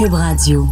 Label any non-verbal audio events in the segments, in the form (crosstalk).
Cube Radio.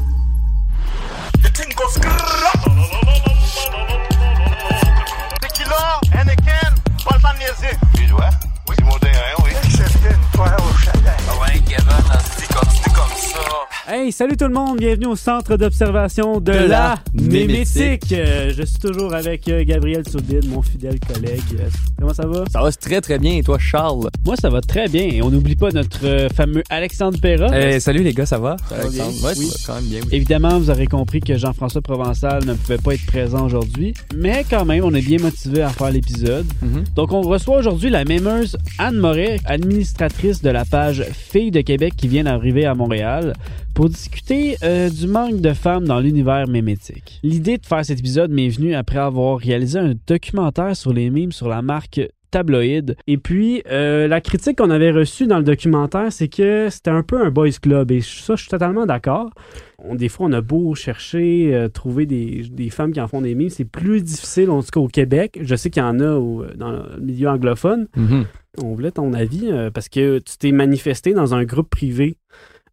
Hey, salut tout le monde, bienvenue au centre d'observation de, la Mémétique. Euh, je suis toujours avec euh, Gabriel Soudide, mon fidèle collègue. Euh, comment ça va? Ça va très très bien et toi Charles? Moi, ça va très bien. Et on n'oublie pas notre euh, fameux Alexandre Perra. Salut les gars, ça va? va bien? Alexandre? Ouais, Oui. ça va quand même bien. oui. Évidemment, vous aurez compris que Jean-François Provençal ne pouvait pas être présent aujourd'hui, mais quand même, on est bien motivé à faire l'épisode. Mhm. Donc, on reçoit aujourd'hui la mémeuse Anne Moret, administratrice de la page Filles de Québec qui vient d'arriver à Montréal, pour discuter euh, du manque de femmes dans l'univers mémétique. L'idée de faire cet épisode m'est venue après avoir réalisé un documentaire sur les mimes sur la marque tabloïd. Et puis, euh, la critique qu'on avait reçue dans le documentaire, c'est que c'était un peu un boys club. Et ça, je suis totalement d'accord. On- des fois, on a beau chercher, euh, trouver des, des femmes qui en font des mimes, c'est plus difficile, en tout cas au Québec. Je sais qu'il y en a au- dans le milieu anglophone. Mhm. On voulait ton avis euh, parce que tu t'es manifesté dans un groupe privé.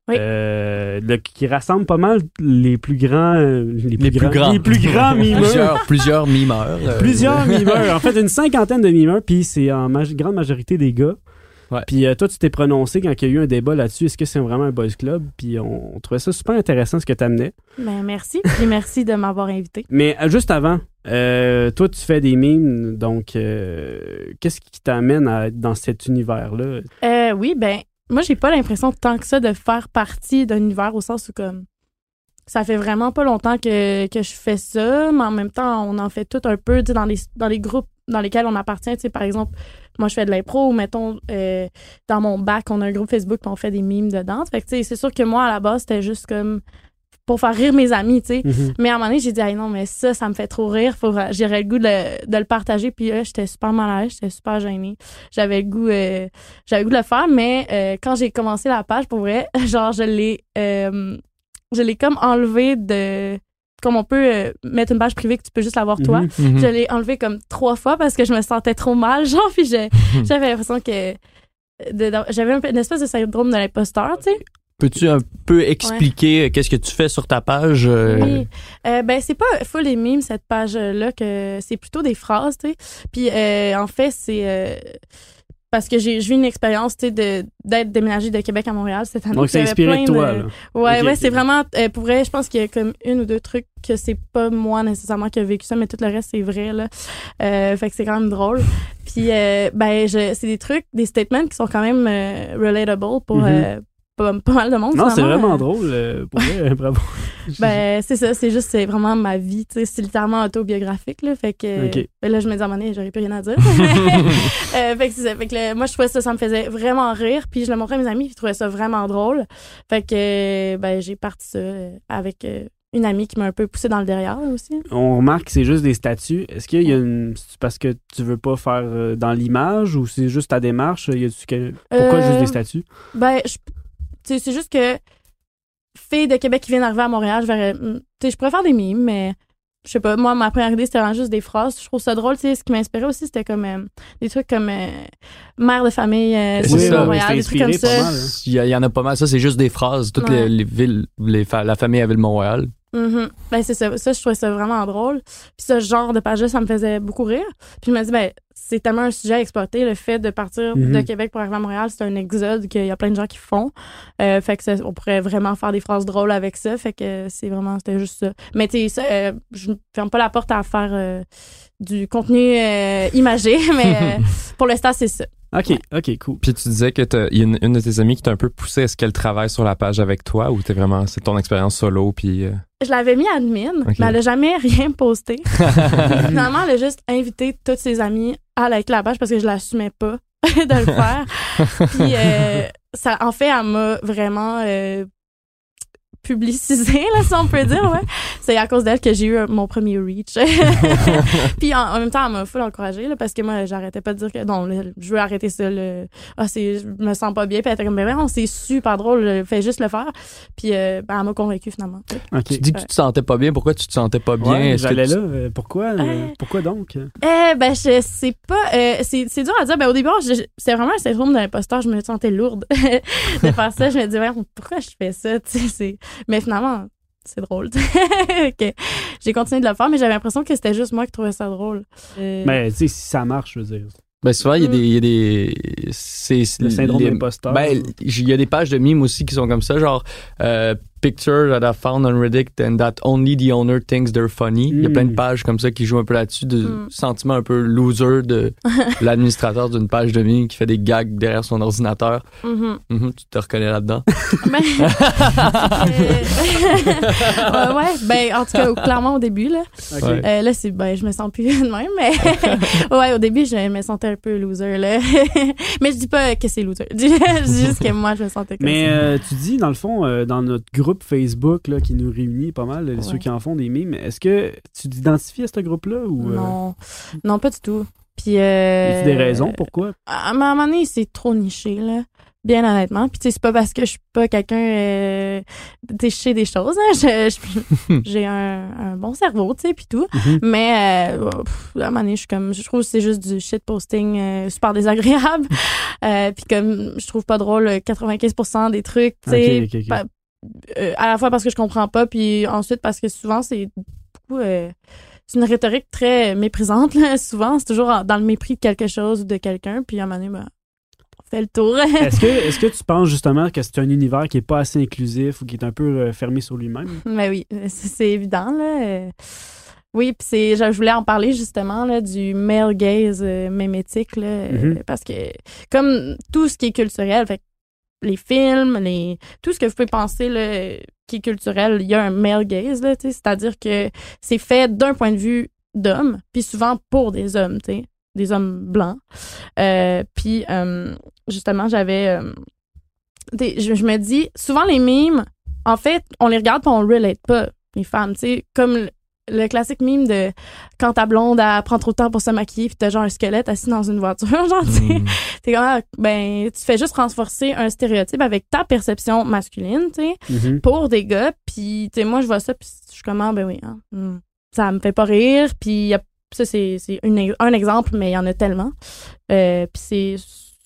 Oui. euh, le- qui rassemble pas mal les plus grands euh, les plus, Les plus grands. les plus grands (laughs) mimeurs Plusieurs, plusieurs mimeurs. euh, plusieurs (laughs) mimeurs en fait une cinquantaine de mimeurs puis c'est en grande majorité des gars Ouais. puis euh, toi tu t'es prononcé quand il y a eu un débat là-dessus est-ce que c'est vraiment un boys club? Puis on, on trouvait ça super intéressant ce que tu amenais Ben, merci. Puis merci de m'avoir invité. mais euh, juste avant euh, toi tu fais des mimes donc euh, qu'est-ce qui t'amène à être dans cet univers là Euh, oui, ben, moi, j'ai pas l'impression tant que ça de faire partie d'un univers au sens où, comme, ça fait vraiment pas longtemps que, que je fais ça, mais en même temps, on en fait tout un peu, dans les, dans les groupes dans lesquels on appartient. Tu par exemple, moi, je fais de l'impro, ou mettons, euh, dans mon bac, on a un groupe Facebook, on fait des mimes de danse. Fait que, tu sais, c'est sûr que moi, à la base, c'était juste comme pour faire rire mes amis, tu sais. Mhm. Mais à un moment donné, j'ai dit, Hey, non, mais ça, ça me fait trop rire. Faut, j'aurais le goût de, le- de le partager. Puis là, j'étais super mal à l'aise, j'étais super gênée. J'avais le goût, euh, j'avais le goût de le faire. Mais euh, quand j'ai commencé la page, pour vrai, (laughs) genre, je l'ai, euh, je l'ai comme enlevé de. Comme on peut euh, mettre une page privée que tu peux juste la voir toi. Mhm. Mhm. Je l'ai enlevé comme trois fois parce que je me sentais trop mal, (laughs) genre, puis j'avais l'impression que. j'avais un peu une espèce de syndrome de l'imposteur, tu sais. Peux-tu un peu expliquer euh, qu'est-ce que tu fais sur ta page? euh, Oui. Euh, ben, c'est pas full les mimes, cette page-là, que c'est plutôt des phrases, tu sais. Puis, euh, en fait, c'est. euh, parce que j'ai vis une expérience, tu sais, de- d'être déménagée de Québec à Montréal cette année. donc c'est inspiré plein de toi de- là. Ouais, ouais, c'est vraiment. euh, pour vrai, je pense qu'il y a comme une ou deux trucs que c'est pas moi nécessairement qui a vécu ça, mais tout le reste, c'est vrai, là. Euh, fait que c'est quand même drôle. Puis, euh, ben, je, c'est des trucs, des statements qui sont quand même euh, relatable pour euh, pas, pas mal de monde. Non, c'est vraiment Euh, drôle. euh, pour vrai, (laughs) bravo. (laughs) ben, c'est ça, c'est juste, c'est vraiment ma vie, c'est littéralement autobiographique, là, fait que, ben là, je me dis à un j'aurais plus rien à dire. (laughs) Euh, fait que c'est ça, fait que moi, je trouvais ça, ça me faisait vraiment rire, puis je le montrais à mes amis, puis ils trouvaient ça vraiment drôle. Fait que, ben, j'ai parti ça avec une amie qui m'a un peu poussé dans le derrière, aussi. On remarque que c'est juste des statuts. Est-ce qu'il y a une. C'est parce que tu veux pas faire dans l'image ou c'est juste ta démarche? Y que- Pourquoi Euh, juste des statuts? Ben, je- sais, c'est juste que filles de Québec qui viennent d'arriver à Montréal, je verrais, hmm, tu sais, je pourrais faire des mimes, mais je sais pas, moi, ma première idée, c'était vraiment juste des phrases. Je trouve ça drôle, tu sais, ce qui m'inspirait aussi, c'était comme euh, des trucs comme euh, mère de famille euh, C'est sur ça, Montréal, des trucs comme ça. mal, hein. Il y, en a pas mal. Ça, c'est juste des phrases. Toutes Ouais. les, les villes, les fa- la famille à Ville-Montréal. Mhm. Ben, c'est ça. Ça, je trouvais ça vraiment drôle. Puis ce genre de page-là, ça me faisait beaucoup rire. Puis je me dis, ben, c'est tellement un sujet à exploiter. Le fait de partir de Québec pour arriver à Montréal, c'est un exode qu'il y a plein de gens qui font. Euh, fait que ça, on pourrait vraiment faire des phrases drôles avec ça. Fait que c'est vraiment, c'était juste ça. Mais tu sais, ça, euh, je ne ferme pas la porte à faire euh, du contenu euh, imagé, (laughs) mais euh, (laughs) pour l'instant, c'est ça. Ok, ok, cool. Puis tu disais que y a une, une de tes amies qui t'a un peu poussé. Est-ce qu'elle travaille sur la page avec toi ou t'es vraiment c'est ton expérience solo puis euh, Je l'avais mis admin, Ok. mais elle a jamais (laughs) rien posté. (laughs) Finalement, elle a juste invité tous ses amis à liker la page parce que je l'assumais pas (laughs) de le faire. Puis euh, ça, en fait, elle m'a vraiment euh, publicisé, là, si on peut dire, ouais. C'est à cause d'elle que j'ai eu euh, mon premier reach. (laughs) Puis en, en même temps, elle m'a full encouragée, là, parce que moi, j'arrêtais pas de dire que non, là, je veux arrêter ça, le, ah, c'est, je me sens pas bien. Puis elle était comme, mais vraiment, c'est super drôle, là, fais juste le faire. Puis euh, ben, elle m'a convaincue finalement. Ok. Tu dis que tu te sentais pas bien. Pourquoi tu te sentais pas bien? Ouais, j'allais tu- là. euh, pourquoi? euh, Euh, pourquoi donc? Eh ben je sais pas euh, c'est c'est dur à dire ben au début je- c'était vraiment un syndrome de l'imposteur je me sentais lourde (laughs) de faire ça je me disais pourquoi je fais ça? Tu sais c'est Mais finalement, c'est drôle. (laughs) que j'ai continué de le faire, mais j'avais l'impression que c'était juste moi qui trouvais ça drôle. Euh, Mais tu sais, si ça marche, je veux dire. Ben souvent, il y a des... il y a des c'est, Le syndrome d'imposteur. Ben, il y a des pages de mimes aussi qui sont comme ça, genre euh, picture that I found on Reddit and that only the owner thinks they're funny. Il y a Mm. plein de pages comme ça qui jouent un peu là-dessus, de Mm. sentiment un peu loser de (laughs) l'administrateur d'une page de mime qui fait des gags derrière son ordinateur. mhm. Mhm, tu te reconnais là-dedans? (laughs) Ben, (laughs) euh, ouais, ben, en tout cas, clairement au début, là. Ok. Ouais. Euh, là, c'est, ben, je me sens plus de même, mais ouais, au début, je me sentais un peu loser, là. mais je dis pas que c'est loser. Je dis juste que moi, je me sentais comme Mais ça. euh, tu dis, dans le fond, euh, dans notre groupe Facebook là, qui nous réunit pas mal, ceux qui en font des mimes, est-ce que tu t'identifies à ce groupe-là ou euh, Non, non, pas du tout. Puis, y euh, a des raisons pourquoi? À un moment donné, c'est trop niché, là. Bien honnêtement. Puis, tu sais, c'est pas parce que je suis pas quelqu'un. Euh, tu sais, je sais des choses, hein. Je- je- (laughs) J'ai un, un bon cerveau, tu sais, puis tout. Mhm. Mais, euh, pff, à un moment donné, je suis comme. Je trouve que c'est juste du shit posting euh, super désagréable. (laughs) euh, puis, comme, je trouve pas drôle euh, 95% des trucs, tu sais. Euh, à la fois parce que je comprends pas, puis ensuite parce que souvent, c'est beaucoup. euh, c'est une rhétorique très méprisante, là. (laughs) Souvent, c'est toujours dans le mépris de quelque chose ou de quelqu'un, puis à un moment donné, ben, on fait le tour. (laughs) Est-ce que, est-ce que tu penses justement que c'est un univers qui est pas assez inclusif ou qui est un peu euh, fermé sur lui-même? Mais oui, c'est évident, là. Oui, puis c'est, je voulais en parler justement là, du male gaze euh, mémétique, là, Mhm. parce que comme tout ce qui est culturel, fait les films, tout ce que vous pouvez penser qui est culturel, il y a un male gaze, là, c'est-à-dire que c'est fait d'un point de vue d'homme, puis souvent pour des hommes, des hommes blancs. Euh, puis euh, justement, j'avais, euh, je, me dis, souvent les mimes, en fait, on les regarde puis on relate pas les femmes, tu sais, comme le, classique mime de quand ta blonde elle prend trop de temps pour se maquiller puis t'as genre un squelette assis dans une voiture, (laughs) genre tu sais, Mm. t'es comme ah, ben tu fais juste renforcer un stéréotype avec ta perception masculine, tu sais, Mhm. pour des gars, puis tu sais moi je vois ça puis je suis comme ah, ben oui, hein, hmm, ça me fait pas rire, puis ça c'est un exemple mais il y en a tellement. Euh, puis c'est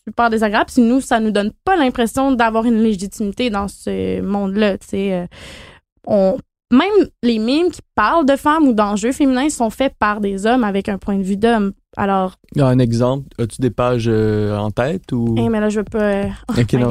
super désagréable puis nous ça nous donne pas l'impression d'avoir une légitimité dans ce monde-là, tu sais. euh, on même les mimes qui parlent de femmes ou d'enjeux féminins sont faits par des hommes avec un point de vue d'homme. Alors, Un exemple, as-tu des pages euh, en tête ou? Hey, mais là, je veux pas. euh, (laughs) Ok, my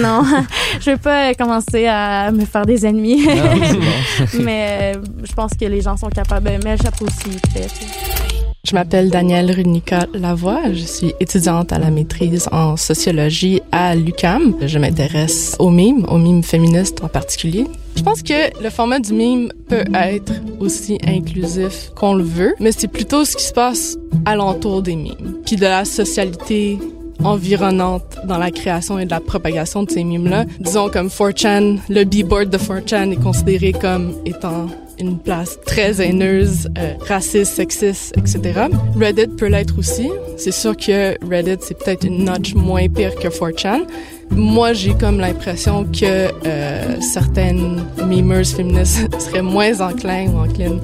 non, (laughs) je veux pas euh, commencer à me faire des ennemis. (laughs) Mais euh, je pense que les gens sont capables. Mais le chapeau aussi, fait. Je m'appelle Danielle Runica Lavoie. Je suis étudiante à la maîtrise en sociologie à l'UCAM. Je m'intéresse aux mimes, aux mimes féministes en particulier. Je pense que le format du mime peut être aussi inclusif qu'on le veut, mais c'est plutôt ce qui se passe alentour des mimes, puis de la socialité environnante dans la création et de la propagation de ces mimes-là. Disons comme 4chan, le b-board de 4chan est considéré comme étant une place très haineuse, euh, raciste, sexiste, etc. Reddit peut l'être aussi. C'est sûr que Reddit, c'est peut-être une notch moins pire que 4chan. Moi, j'ai comme l'impression que euh, certaines memers féministes (laughs) seraient moins enclins ou enclines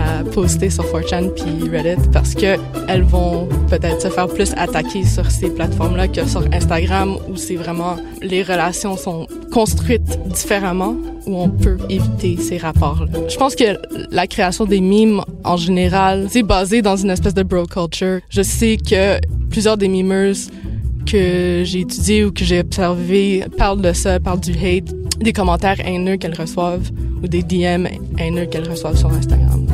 à poster sur 4chan puis Reddit parce que elles vont peut-être se faire plus attaquer sur ces plateformes-là que sur Instagram où c'est vraiment les relations sont construites différemment où on peut éviter ces rapports-là. Je pense que la création des mimes en général, c'est basé dans une espèce de bro culture. Je sais que plusieurs des memers que j'ai étudiés ou que j'ai observés parlent de ça, parlent du hate, des commentaires haineux qu'elles reçoivent ou des DM haineux qu'elles reçoivent sur Instagram.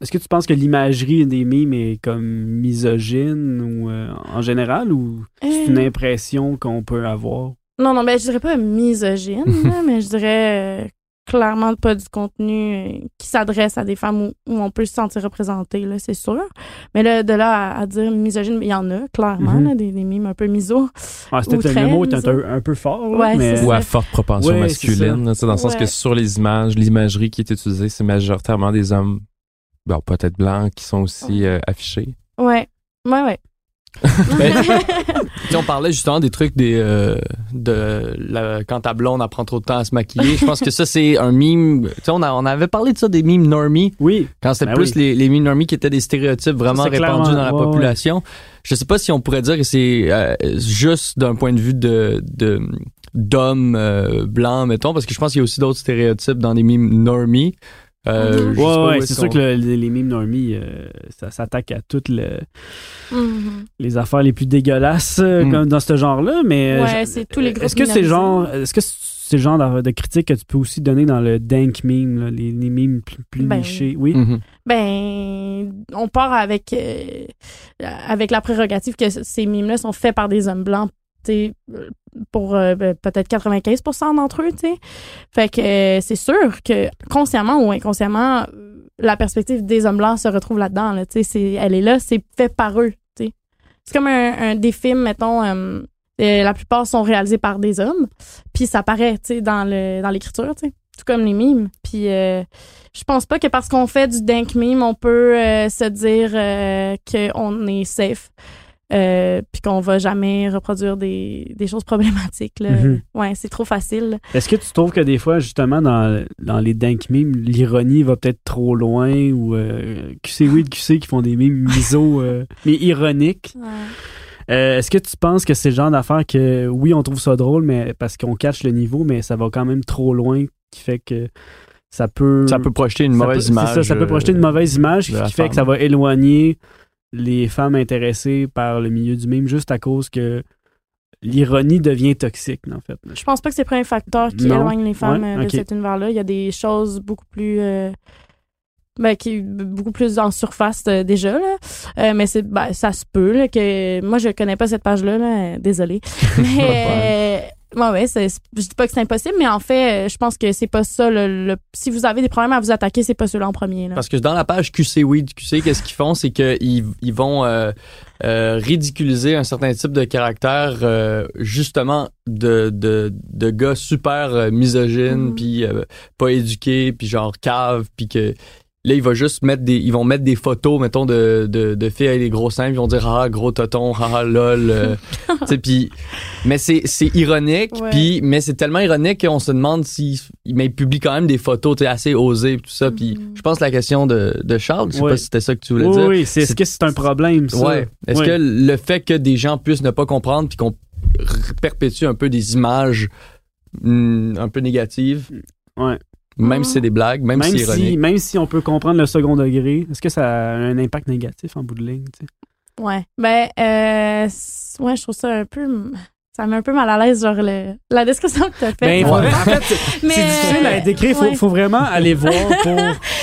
Est-ce que tu penses que l'imagerie des mimes est comme misogyne ou euh, en général ou c'est une Euh, impression qu'on peut avoir? Non, non, ben je dirais pas misogyne, là, (laughs) mais je dirais euh, clairement pas du contenu euh, qui s'adresse à des femmes où, où on peut se sentir représenté, là, c'est sûr. Mais là, de là à, à dire misogyne, il y en a, clairement, Mhm. là, des, des mimes un peu miso. Ah, c'était Ou le mot est un, peu fort, là, Ouais, mais Ou à forte propension Ouais, c'est masculine, là, tu sais, dans le sens Ouais. que sur les images, l'imagerie qui est utilisée, c'est majoritairement des hommes, bon, peut-être blancs, qui sont aussi euh, affichés. Ouais, ouais, ouais. (laughs) Ben, (laughs) Si on parlait justement des trucs des euh, de la, quand ta blonde elle prend trop de temps à se maquiller, je pense que ça c'est un mime. Tu sais, on, a- on avait parlé de ça des mimes normie oui. quand c'était Ben plus oui. les, les mimes normie qui étaient des stéréotypes vraiment Ça, répandus clairement- dans la ouais, ouais. population. Je sais pas si on pourrait dire que c'est euh, juste d'un point de vue de, de d'hommes euh, blancs, mettons, parce que je pense qu'il y a aussi d'autres stéréotypes dans les mimes normie. Euh, Ouais, c'est sûr que le- les, les mimes normies, euh, ça s'attaque à toutes le- Mhm. les affaires les plus dégueulasses euh, Mm. comme dans ce genre-là, mais Ouais, je- c'est tous les groupes Est-ce que c'est genre, est-ce que c'est le genre de, de critique que tu peux aussi donner dans le dank meme, là, les, les memes plus, plus Ben, nichés, oui. Mhm. Ben, on part avec euh, avec la prérogative que ces mimes-là sont faits par des hommes blancs, tu sais, pour euh, ben, peut-être 95% d'entre eux, tu sais. Fait que euh, c'est sûr que consciemment ou inconsciemment, euh, la perspective des hommes blancs se retrouve là-dedans, là, tu sais. Elle est là, c'est fait par eux, tu sais. C'est comme un, des films, mettons. la plupart sont réalisés par des hommes, puis ça paraît, tu sais, dans dans l'écriture, tu sais, tout comme les mimes. Puis je pense pas que parce qu'on fait du dank meme, on peut se dire qu'on est safe. Euh, puis qu'on va jamais reproduire des, des choses problématiques. Là. Mhm. Ouais, c'est trop facile. Est-ce que tu trouves que des fois, justement, dans, dans les dank memes, l'ironie va peut-être trop loin ou euh, QC oui de QC qui font des memes miso, euh, (laughs) mais ironiques? Euh, Est-ce que tu penses que c'est le genre d'affaire que, oui, on trouve ça drôle, mais parce qu'on cache le niveau, mais ça va quand même trop loin, qui fait que ça peut... Ça peut projeter une ça mauvaise peut- image. c'est Ça, ça peut projeter une mauvaise image qui fait que ça va éloigner les femmes intéressées par le milieu du mime juste à cause que l'ironie devient toxique, en fait. Je pense pas que c'est le premier facteur qui Non. éloigne les femmes Ouais, euh, de cet univers-là. Il y a des choses beaucoup plus. euh, ben, qui beaucoup plus en surface euh, déjà là Euh, mais c'est ben, ça se peut là, que moi je connais pas cette page là, là désolée (laughs) mais ouais, ouais c'est, je dis pas que c'est impossible mais en fait euh, je pense que c'est pas ça le, le- si vous avez des problèmes à vous attaquer c'est pas ceux-là en premier là. Parce que dans la page QC Weed QC, qu'est-ce qu'ils font, c'est qu'ils ils vont euh, euh, ridiculiser un certain type de caractère, euh, justement de, de, de gars super euh, misogynes, Mhm. puis euh, pas éduqués, puis genre cave, puis que là ils vont juste mettre des, ils vont mettre des photos, mettons de, de, de filles avec des gros seins, ils vont dire ah gros toton, ah lol, euh, (laughs) tu sais, puis mais c'est c'est ironique, Ouais. puis mais c'est tellement ironique qu'on se demande si mais il publie quand même des photos, tu sais, assez osées, tout ça, puis Mhm. je pense que la question de, de Charles, je sais Ouais. pas si c'était ça que tu voulais Oui, dire. oui, c'est, est-ce que c'est un problème, ça? Ouais. Est-ce Ouais. que le fait que des gens puissent ne pas comprendre puis qu'on perpétue un peu des images hmm, un peu négatives, Ouais. Même si c'est des blagues, même, Même si c'est si, ironique. même si on peut comprendre le second degré, est-ce que ça a un impact négatif en bout de ligne? tu sais? Ouais. Ben, euh, ouais, je trouve ça un peu. Ça me met un peu mal à l'aise, genre, le, la description que t'as faite. Ben, Ouais. en fait, c'est (laughs) Mais, c'est difficile à décrire. Faut, ouais. faut vraiment aller voir pour,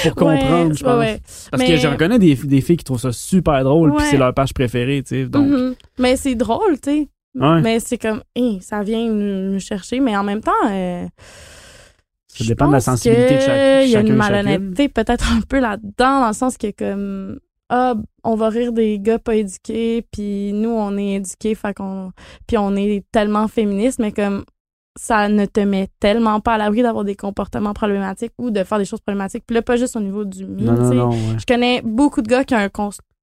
pour comprendre, Ouais, je pense. ouais, ouais. Parce Mais- que j'en connais des, des filles qui trouvent ça super drôle, puis c'est leur page préférée, tu sais. Donc, Mhm. Mais c'est drôle, tu sais. Ouais. Mais c'est comme, hein, ça vient nous, nous chercher, mais en même temps. euh, Ça je dépend de la sensibilité de chaque- que Il y a une et malhonnêteté peut-être un peu là-dedans, dans le sens que, comme, ah, on va rire des gars pas éduqués, puis nous, on est éduqués, fait qu'on. Puis on est tellement féministes, mais comme, ça ne te met tellement pas à l'abri d'avoir des comportements problématiques ou de faire des choses problématiques. Puis là, pas juste au niveau du non, ouais. Je connais beaucoup de gars qui ont un,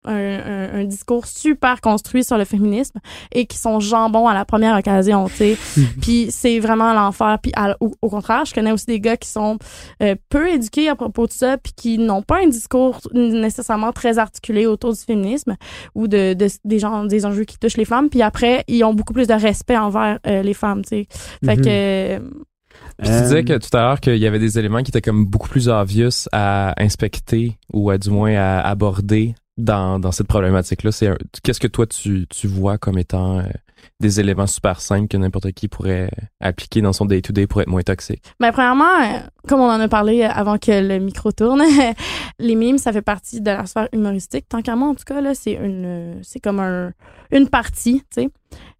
un, un- un discours super construit sur le féminisme et qui sont jambons à la première occasion, tu sais. (laughs) puis c'est vraiment l'enfer. Puis à- au, au contraire, je connais aussi des gars qui sont euh, peu éduqués à propos de ça puis qui n'ont pas un discours nécessairement très articulé autour du féminisme ou de, de- des gens des enjeux qui touchent les femmes. Puis après, ils ont beaucoup plus de respect envers euh, les femmes, tu sais. Fait que euh, Puis tu disais que tout à l'heure qu'il y avait des éléments qui étaient comme beaucoup plus obvious à inspecter ou à du moins à aborder dans, dans cette problématique-là. C'est un- qu'est-ce que toi tu, tu vois comme étant euh, des éléments super simples que n'importe qui pourrait appliquer dans son day-to-day pour être moins toxique? Ben, premièrement, euh, comme on en a parlé euh, avant que le micro tourne, (laughs) les mimes, ça fait partie de la sphère humoristique. Tant qu'à moi, en tout cas, là, c'est une, euh, c'est comme un, une partie, tu sais.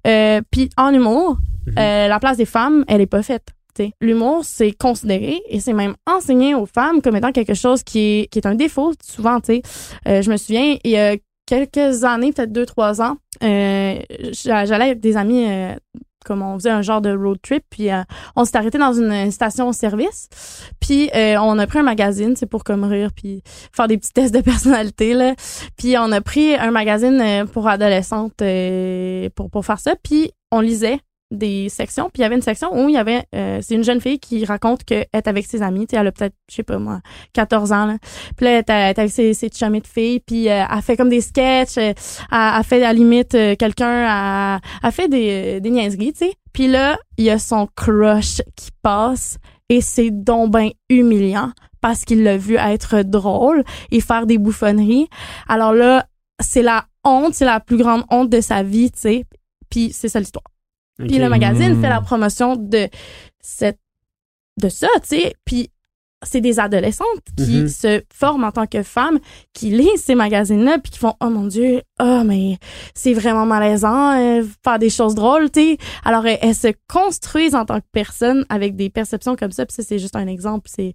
Euh, Puis en humour, Mhm. euh, la place des femmes, elle est pas faite. L'humour, c'est considéré et c'est même enseigné aux femmes comme étant quelque chose qui est, un défaut, souvent. Euh, je me souviens, il y a quelques années, peut-être deux, trois ans, euh, j'a- j'allais avec des amis, euh, comme on faisait un genre de road trip, puis euh, on s'est arrêté dans une station-service, puis on a pris un magazine, c'est pour comme rire, puis faire des petits tests de personnalité. Puis on a pris un magazine pour adolescentes pour, pour faire ça, puis on lisait des sections, puis il y avait une section où il y avait, euh, c'est une jeune fille qui raconte qu'elle est avec ses amis, tu elle a peut-être, je sais pas moi, 14 ans, là. Puis là, elle est avec ses, ses chummies de filles, puis euh, fait comme des sketchs, euh, elle, elle fait à la limite euh, quelqu'un, elle, elle fait des, des niaiseries, tu sais. Puis là, il y a son crush qui passe et c'est donc ben humiliant parce qu'il l'a vu être drôle et faire des bouffonneries. Alors là, c'est la honte, c'est la plus grande honte de sa vie, tu sais. Puis c'est ça l'histoire. Puis Ok. le magazine fait la promotion de cette de ça, tu sais. Puis c'est des adolescentes qui Mhm. se forment en tant que femmes, qui lisent ces magazines-là, puis qui font oh mon dieu, oh mais c'est vraiment malaisant, euh, faire des choses drôles, tu sais. Alors elles, elles se construisent en tant que personnes avec des perceptions comme ça. Puis ça c'est juste un exemple, c'est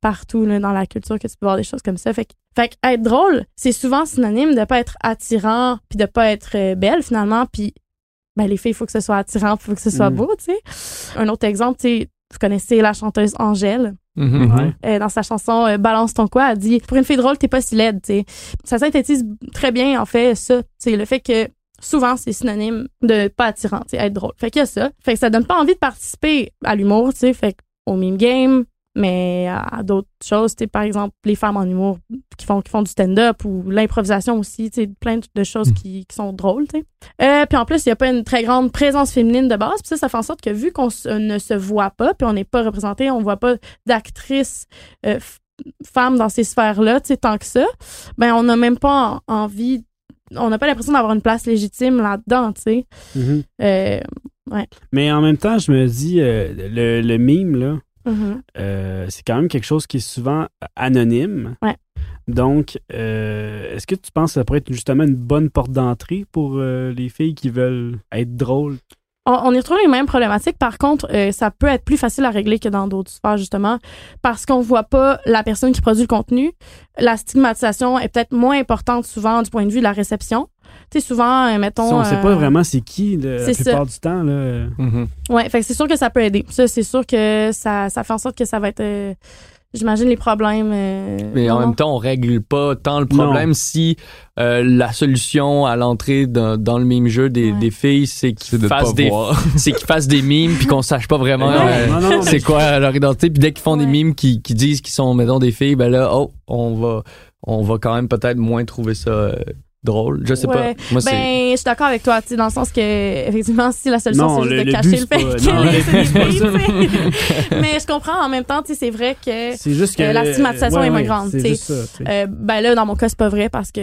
partout là, dans la culture que tu peux voir des choses comme ça. Fait que, fait que être drôle, c'est souvent synonyme de pas être attirant, puis de pas être euh, belle finalement, puis ben les filles, il faut que ce soit attirant, il faut que ce soit Mm. beau, tu sais. Un autre exemple, tu sais, vous connaissez la chanteuse Angèle. Mhm. Ouais. Euh, dans sa chanson euh, Balance ton quoi, elle dit pour une fille drôle, t'es pas si laide, tu sais. Ça synthétise très bien en fait ça, c'est le fait que souvent c'est synonyme de pas attirant, tu sais, être drôle. Fait qu'il y a ça. Fait que ça donne pas envie de participer à l'humour, tu sais, fait au meme game, mais à d'autres choses, par exemple les femmes en humour qui font qui font du stand-up ou l'improvisation aussi, plein de choses qui, qui sont drôles. Euh, puis en plus, il y a pas une très grande présence féminine de base, puis ça ça fait en sorte que vu qu'on se- ne se voit pas, puis on n'est pas représenté, on voit pas d'actrices euh, femmes dans ces sphères-là, tant que ça, ben on n'a même pas en- envie, on n'a pas l'impression d'avoir une place légitime là-dedans, tu sais. Mhm. Euh, Mais en même temps, je me dis, euh, le, le mime, là, mhm. euh, c'est quand même quelque chose qui est souvent anonyme. Ouais. Donc, euh, est-ce que tu penses que ça pourrait être justement une bonne porte d'entrée pour euh, les filles qui veulent être drôles? On, on y retrouve les mêmes problématiques. Par contre, euh, ça peut être plus facile à régler que dans d'autres sphères, justement, parce qu'on voit pas la personne qui produit le contenu. La stigmatisation est peut-être moins importante souvent du point de vue de la réception. Tu sais, souvent, euh, mettons... Si on sait euh, pas vraiment c'est qui là, la ça. plupart du temps. Là. Mhm. Ouais, fait que c'est sûr que ça peut aider. Ça, c'est sûr que ça, ça fait en sorte que ça va être... J'imagine les problèmes... euh, Mais en non, même temps, on règle pas tant le problème si euh, la solution à l'entrée dans, dans le mime jeu des, Ouais. des filles, c'est qu'ils de fassent des, (laughs) c'est qu'ils fassent des mimes puis qu'on sache pas vraiment euh, c'est quoi leur identité. Puis dès qu'ils font des mimes qui, qui disent qu'ils sont mettons des filles, ben là, oh, on va, on va quand même peut-être moins trouver ça euh, drôle. Je sais Ouais. pas. Moi, c'est Ben, je suis d'accord avec toi, tu sais, dans le sens que, effectivement, si la solution, c'est juste le- de cacher le fait que. (laughs) Mais je comprends en même temps, tu sais, c'est vrai que, C'est juste que. Euh, la stigmatisation ouais, est moins ouais, grande, C'est tu sais. juste ça. tu sais. euh, ben là, dans mon cas, c'est pas vrai parce que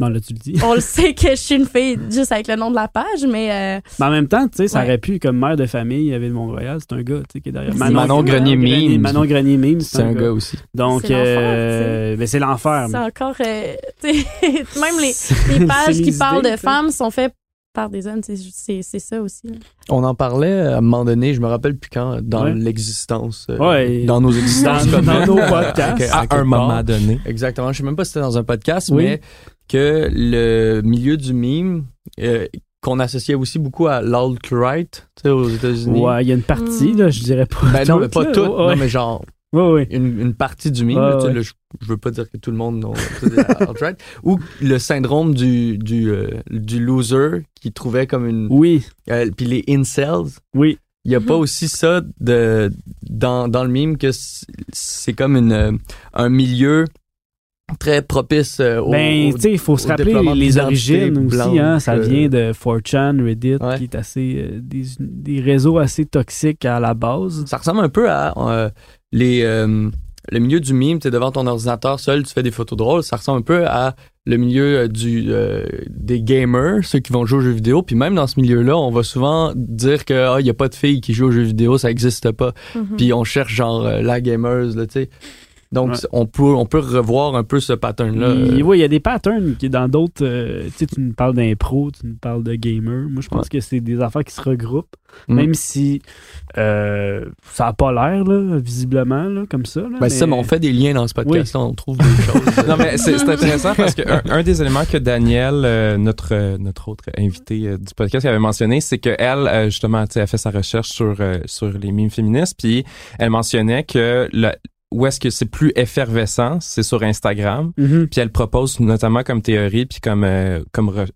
Non, là, tu le dis. on le sait que je suis une fille juste avec le nom de la page, mais euh, Mais en même temps, tu sais, ça Ouais. aurait pu, comme mère de famille, il y avait de Montréal, c'est un gars, tu sais, qui est derrière. Manon Grenier Mime. Manon Grenier Mime, c'est un gars aussi. Donc, C'est l'enfer, euh, ben, c'est l'enfer. c'est encore, euh, (laughs) tu sais, même les, les pages qui parlent de femmes sont faites par des hommes, c'est- c'est c'est ça aussi. là. On en parlait à un moment donné, je me rappelle plus quand, dans Ouais. l'existence, euh, Ouais. dans nos (laughs) existences Dans- nos podcasts. À- (laughs) à À un moment donné. Exactement. Je sais même pas si c'était dans un podcast, Oui. mais que le milieu du meme, euh, qu'on associait aussi beaucoup à l'alt-right, tu sais, aux États-Unis. Ouais, il y a une partie, Mm. là, je dirais pas. Ben non, mais pas là. tout. Ouais, Non, mais genre, ouais, ouais. une, une partie du là, là, je, je veux pas dire que tout le monde alt-right, ou le syndrome du, du, euh, du loser qui trouvait comme une. Oui, euh, Puis les incels. oui. Il y a pas Mhm. aussi ça de, dans, dans le meme que c'est- c'est comme une, euh, un milieu très propice euh, au, Ben, tu sais, il faut se rappeler les origines aussi. Hein, ça euh, vient de 4chan, Reddit, Ouais. qui est assez. euh, des, des réseaux assez toxiques à la base. Ça ressemble un peu à euh, les, euh, le milieu du meme, tu es devant ton ordinateur seul, tu fais des photos drôles. Ça ressemble un peu à le milieu du, euh, des gamers, ceux qui vont jouer aux jeux vidéo. Puis même dans ce milieu-là, on va souvent dire que ah, il y a pas de filles qui jouent aux jeux vidéo, ça existe pas. Mhm. Puis on cherche genre euh, la gameuse, là, tu sais. Donc Ouais. on peut on peut revoir un peu ce pattern-là. Il, euh, ouais, il y a des patterns qui, dans d'autres. euh, tu sais, tu nous parles d'impro, tu nous parles de gamer. Moi, je pense que c'est des affaires qui se regroupent, Mm. même si euh, ça n'a pas l'air, là, visiblement, là, comme ça. Là, Ben, c'est ça, mais on fait des liens dans ce podcast-là, on trouve des choses. (laughs) Non, mais c'est intéressant parce que un, des éléments que Daniel, euh, notre notre autre invité euh, du podcast, avait mentionné, c'est que elle, euh, justement, tu sais, a fait sa recherche sur euh, sur les mimes féministes, puis elle mentionnait que le, où est-ce que c'est plus effervescent, c'est sur Instagram. Mhm. Puis elle propose notamment comme théorie, puis comme euh, comme re-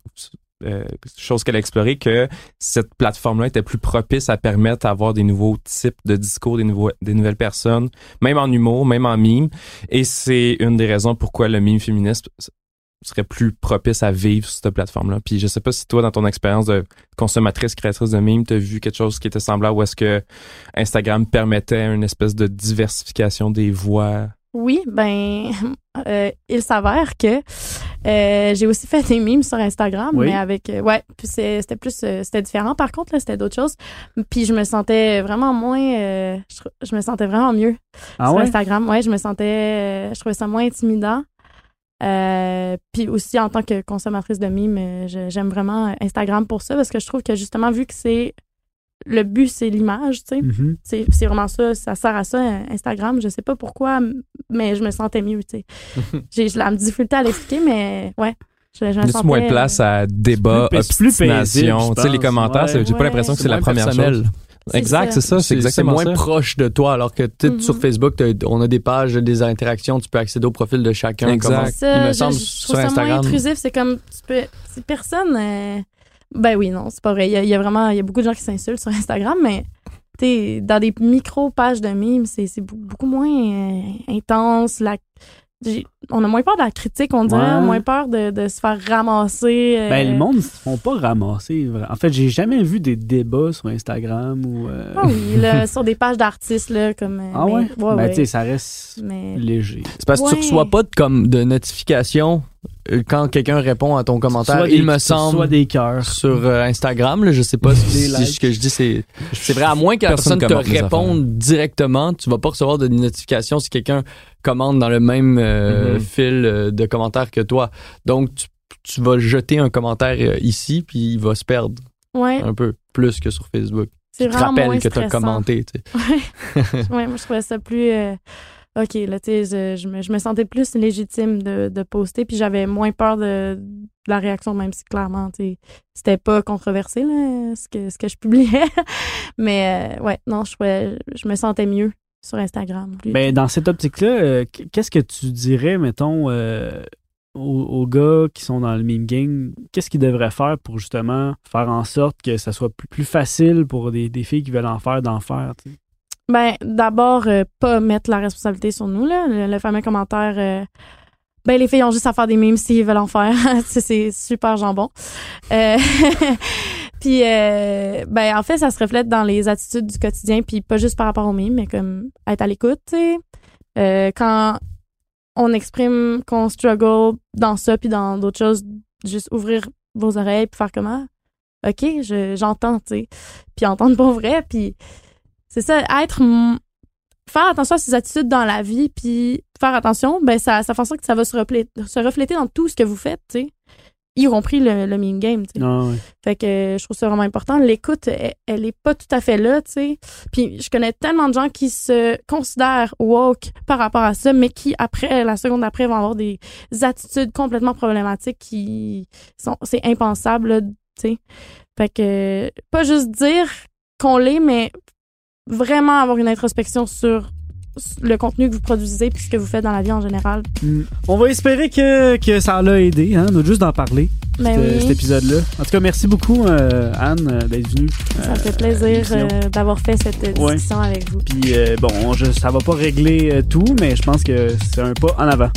euh, chose qu'elle a explorée, que cette plateforme-là était plus propice à permettre d'avoir des nouveaux types de discours, des, nouveaux, des nouvelles personnes, même en humour, même en mime. Et c'est une des raisons pourquoi le mime féministe serait plus propice à vivre sur cette plateforme-là. Puis je sais pas si toi, dans ton expérience de consommatrice, créatrice de mimes, t'as vu quelque chose qui était semblable ou est-ce que Instagram permettait une espèce de diversification des voix? Oui, ben, (laughs) euh, il s'avère que euh, j'ai aussi fait des mimes sur Instagram, Oui. mais avec, euh, ouais, puis c'est- c'était plus, euh, c'était différent par contre, là, c'était d'autres choses. Puis je me sentais vraiment moins, euh, je, me sentais vraiment mieux Ah sur ouais? Instagram. Ouais, je me sentais, euh, je trouvais ça moins intimidant. Euh, puis aussi en tant que consommatrice de mimes, euh, j'aime vraiment Instagram pour ça parce que je trouve que justement vu que c'est le but c'est l'image, tu sais, Mhm. c'est c'est vraiment ça, ça sert à ça euh, Instagram, je sais pas pourquoi mais je me sentais mieux, tu sais. (laughs) J'ai la difficulté à l'expliquer mais ouais, je, sentais moins de place à débat, C'est plus- obstination. Tu sais, les commentaires, Ouais. j'ai pas Ouais. l'impression que c'est la première personnel. chose. C'est Exact, ça. c'est ça, c'est exactement moins ça. proche de toi, alors que tu sais, Mhm. sur Facebook, on a des pages, des interactions, tu peux accéder au profil de chacun. Exact. ça, il me je- semble je, sur ça moins Instagram. intrusif, c'est comme tu peux c'est personne euh, ben oui non, c'est pas vrai, il y, a, il y a vraiment il y a beaucoup de gens qui s'insultent sur Instagram mais dans des micro pages de mimes, c'est beaucoup moins euh, intense, la on a moins peur de la critique, on dirait, Ouais. moins peur de, de se faire ramasser. euh, Ben, le monde, ils se font pas ramasser. En fait, j'ai jamais vu des débats sur Instagram ou. euh, Ah oui, là, (laughs) sur des pages d'artistes, là, comme. euh, Ah mais- ouais? ben, ouais. tu sais, ça reste Mais. léger. C'est parce que tu reçois pas de, comme, de notification euh, quand quelqu'un répond à ton commentaire. Soit il des- me semble. Soit des cœurs. sur euh, Instagram, là, je sais pas si, ce que je dis c'est c'est vrai à moins que la Personne personne te réponde directement, tu vas pas recevoir de notification si quelqu'un commente dans le même euh, Mhm. fil euh, de commentaires que toi. Donc tu, tu vas jeter un commentaire euh, ici puis il va se perdre Ouais, un peu plus que sur Facebook. c'est Tu te vraiment moins rappelles que tu as commenté, tu sais. Ouais, moi, je trouvais ça plus. euh, OK, là, tu sais, je, je me, je me sentais plus légitime de, de poster, puis j'avais moins peur de, de la réaction, même si clairement, tu sais, c'était pas controversé, là, ce que, ce que je publiais. (laughs) Mais, euh, ouais, non, je, trouvais, je me sentais mieux sur Instagram. Plus- Ben, dans cette optique-là, euh, qu'est-ce que tu dirais, mettons, euh, aux, aux gars qui sont dans le meme game? Qu'est-ce qu'ils devraient faire pour justement faire en sorte que ça soit plus, plus facile pour des, des filles qui veulent en faire, d'en faire? Ben, d'abord, euh, pas mettre la responsabilité sur nous, là. Le, le fameux commentaire, ben, les filles ont juste à faire des mimes s'ils veulent en faire. (laughs) c'est, c'est super jambon. Euh, (laughs) puis, euh, ben, en fait, ça se reflète dans les attitudes du quotidien, puis pas juste par rapport aux mimes, mais comme être à l'écoute, tu sais. Euh, quand on exprime qu'on struggle dans ça, puis dans d'autres choses, juste ouvrir vos oreilles, puis faire comment? OK, je, j'entends, tu sais. Puis entendre pour vrai, puis c'est ça, être faire attention à ses attitudes dans la vie puis faire attention, ben ça ça fait en sorte que ça va se refléter, se refléter dans tout ce que vous faites, tu sais. Y compris le, le meme game. Ah ouais. Fait que euh, je trouve ça vraiment important. L'écoute, elle, elle est pas tout à fait là, tu sais. Puis je connais tellement de gens qui se considèrent woke par rapport à ça, mais qui après la seconde après vont avoir des attitudes complètement problématiques qui sont c'est impensable, tu sais. Fait que pas juste dire qu'on l'est, mais vraiment avoir une introspection sur le contenu que vous produisez puis ce que vous faites dans la vie en général. Mm. On va espérer que, que ça l'a aidé, hein, juste d'en parler, Ben cet, oui. cet épisode-là. En tout cas, merci beaucoup, euh, Anne, euh, d'être venue. Ça me fait euh, à plaisir euh, d'avoir fait cette Ouais. discussion avec vous. Puis, euh, bon, je, ça va pas régler tout, mais je pense que c'est un pas en avant.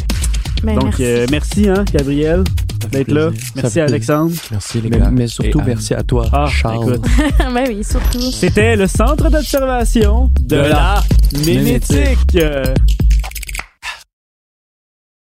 Ben, Donc, merci. euh, merci, hein, Gabriel, d'être là. Merci, fait Alexandre. Merci les Mais, gars. mais surtout Et Anne. merci à toi, Ah, Charles. écoute. (laughs) ben oui, surtout. C'était le centre d'observation de, De la la. Euh,